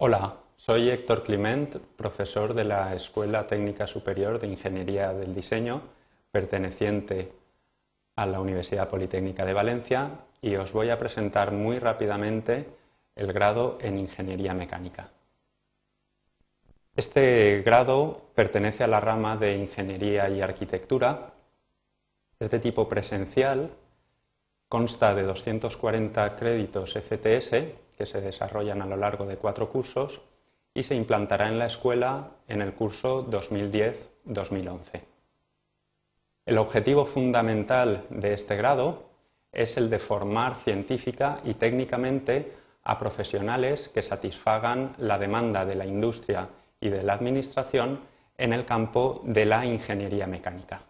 Hola, soy Héctor Clement, profesor de la Escuela Técnica Superior de Ingeniería del Diseño, perteneciente a la Universidad Politécnica de Valencia, y os voy a presentar muy rápidamente el grado en Ingeniería Mecánica. Este grado pertenece a la rama de Ingeniería y Arquitectura, es de tipo presencial, consta de 240 créditos FTS que se desarrollan a lo largo de cuatro cursos y se implantará en la escuela en el curso 2010-2011. El objetivo fundamental de este grado es el de formar científica y técnicamente a profesionales que satisfagan la demanda de la industria y de la administración en el campo de la ingeniería mecánica.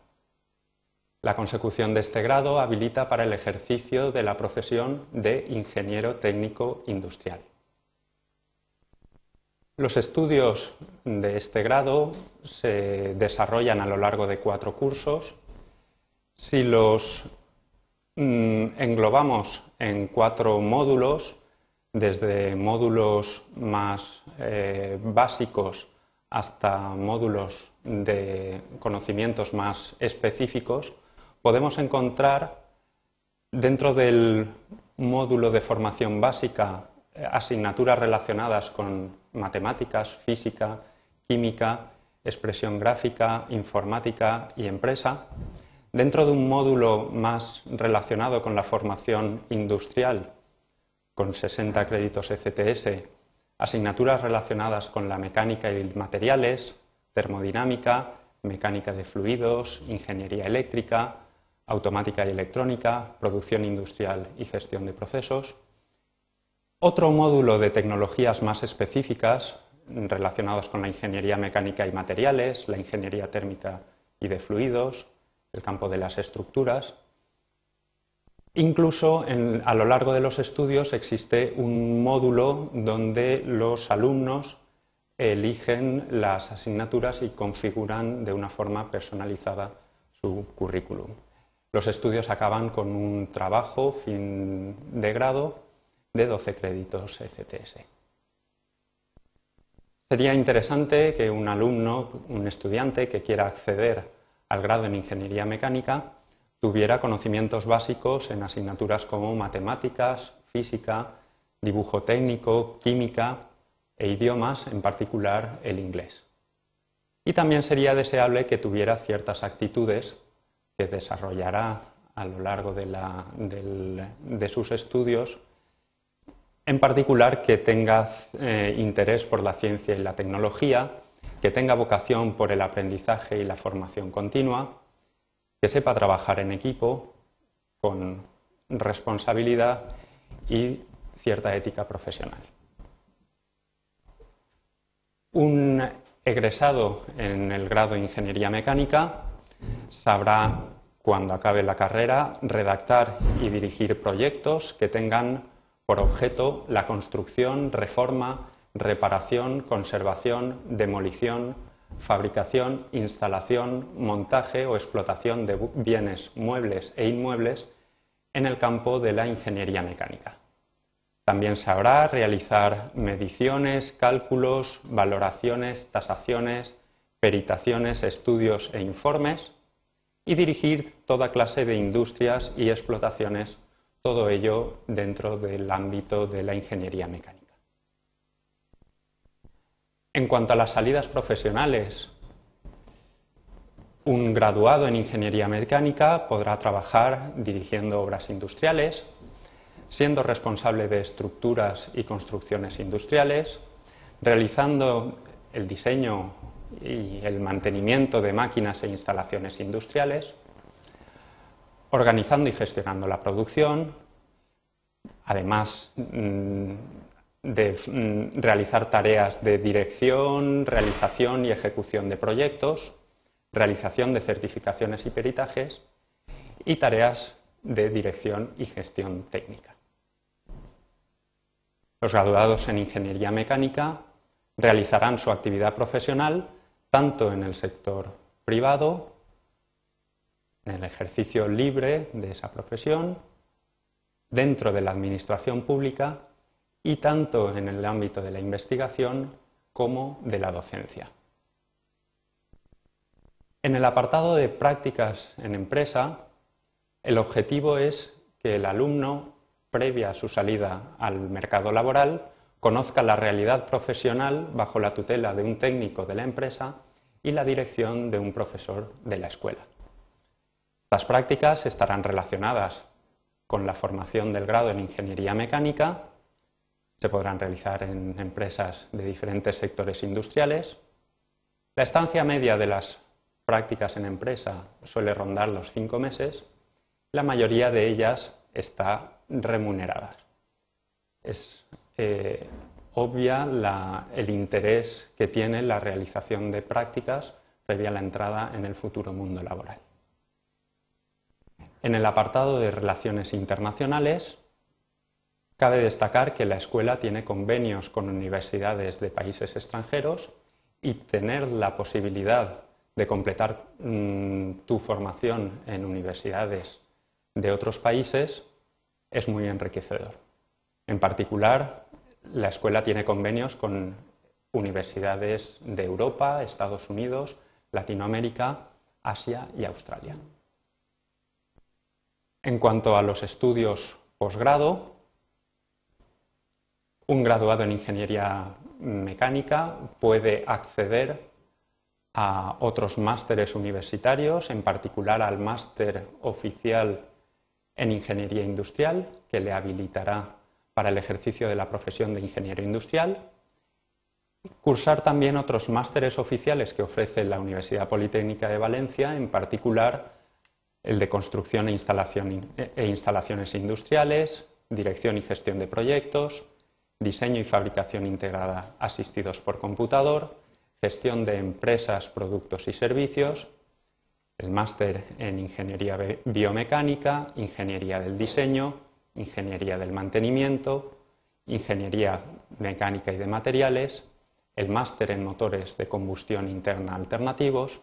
La consecución de este grado habilita para el ejercicio de la profesión de ingeniero técnico industrial. Los estudios de este grado se desarrollan a lo largo de cuatro cursos. Si los mm, englobamos en cuatro módulos, desde módulos más eh, básicos hasta módulos de conocimientos más específicos, podemos encontrar dentro del módulo de formación básica eh, asignaturas relacionadas con matemáticas, física, química, expresión gráfica, informática y empresa. Dentro de un módulo más relacionado con la formación industrial, con 60 créditos ECTS, asignaturas relacionadas con la mecánica y materiales, termodinámica, mecánica de fluidos, ingeniería eléctrica, automática y electrónica, producción industrial y gestión de procesos. Otro módulo de tecnologías más específicas relacionados con la ingeniería mecánica y materiales, la ingeniería térmica y de fluidos, el campo de las estructuras. Incluso a lo largo de los estudios existe un módulo donde los alumnos eligen las asignaturas y configuran de una forma personalizada su currículum. Los estudios acaban con un trabajo fin de grado de 12 créditos ECTS. Sería interesante que un alumno, un estudiante que quiera acceder al grado en ingeniería mecánica tuviera conocimientos básicos en asignaturas como matemáticas, física, dibujo técnico, química e idiomas, en particular el inglés. Y también sería deseable que tuviera ciertas actitudes que desarrollará a lo largo de, sus estudios, en particular que tenga eh, interés por la ciencia y la tecnología, que tenga vocación por el aprendizaje y la formación continua, que sepa trabajar en equipo con responsabilidad y cierta ética profesional. Un egresado en el grado de Ingeniería Mecánica sabrá, cuando acabe la carrera, redactar y dirigir proyectos que tengan por objeto la construcción, reforma, reparación, conservación, demolición, fabricación, instalación, montaje o explotación de bienes muebles e inmuebles en el campo de la ingeniería mecánica. También sabrá realizar mediciones, cálculos, valoraciones, tasaciones, peritaciones, estudios e informes y dirigir toda clase de industrias y explotaciones, todo ello dentro del ámbito de la ingeniería mecánica. En cuanto a las salidas profesionales, un graduado en ingeniería mecánica podrá trabajar dirigiendo obras industriales, siendo responsable de estructuras y construcciones industriales, realizando el diseño y el mantenimiento de máquinas e instalaciones industriales, organizando y gestionando la producción, además mm, de mm, realizar tareas de dirección, realización y ejecución de proyectos, realización de certificaciones y peritajes y tareas de dirección y gestión técnica. Los graduados en Ingeniería Mecánica realizarán su actividad profesional tanto en el sector privado, en el ejercicio libre de esa profesión, dentro de la administración pública y tanto en el ámbito de la investigación como de la docencia. En el apartado de prácticas en empresa, el objetivo es que el alumno, previa a su salida al mercado laboral, conozca la realidad profesional bajo la tutela de un técnico de la empresa y la dirección de un profesor de la escuela. Las prácticas estarán relacionadas con la formación del grado en ingeniería mecánica, se podrán realizar en empresas de diferentes sectores industriales. La estancia media de las prácticas en empresa suele rondar los cinco meses, la mayoría de ellas está remuneradas. Es eh, obvia el interés que tiene la realización de prácticas previa a la entrada en el futuro mundo laboral. En el apartado de relaciones internacionales, cabe destacar que la escuela tiene convenios con universidades de países extranjeros y tener la posibilidad de completar mm, tu formación en universidades de otros países es muy enriquecedor. En particular, la escuela tiene convenios con universidades de Europa, Estados Unidos, Latinoamérica, Asia y Australia. En cuanto a los estudios posgrado, un graduado en ingeniería mecánica puede acceder a otros másteres universitarios, en particular al máster oficial en Ingeniería Industrial, que le habilitará para el ejercicio de la profesión de ingeniero industrial. Cursar también otros másteres oficiales que ofrece la Universidad Politécnica de Valencia, en particular el de construcción e, e instalaciones industriales, dirección y gestión de proyectos, diseño y fabricación integrada asistidos por computador, gestión de empresas, productos y servicios, el máster en Ingeniería Biomecánica, Ingeniería del Diseño, Ingeniería del Mantenimiento, Ingeniería Mecánica y de Materiales, el máster en Motores de Combustión Interna Alternativos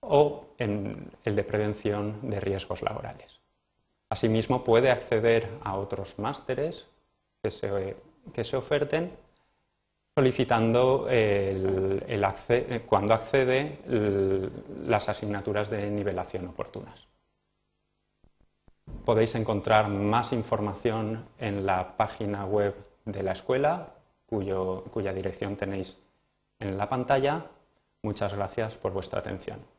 o en el de Prevención de Riesgos Laborales. Asimismo, puede acceder a otros másteres que se, que se oferten solicitando cuando accede las asignaturas de nivelación oportunas. Podéis encontrar más información en la página web de la escuela, cuya dirección tenéis en la pantalla. Muchas gracias por vuestra atención.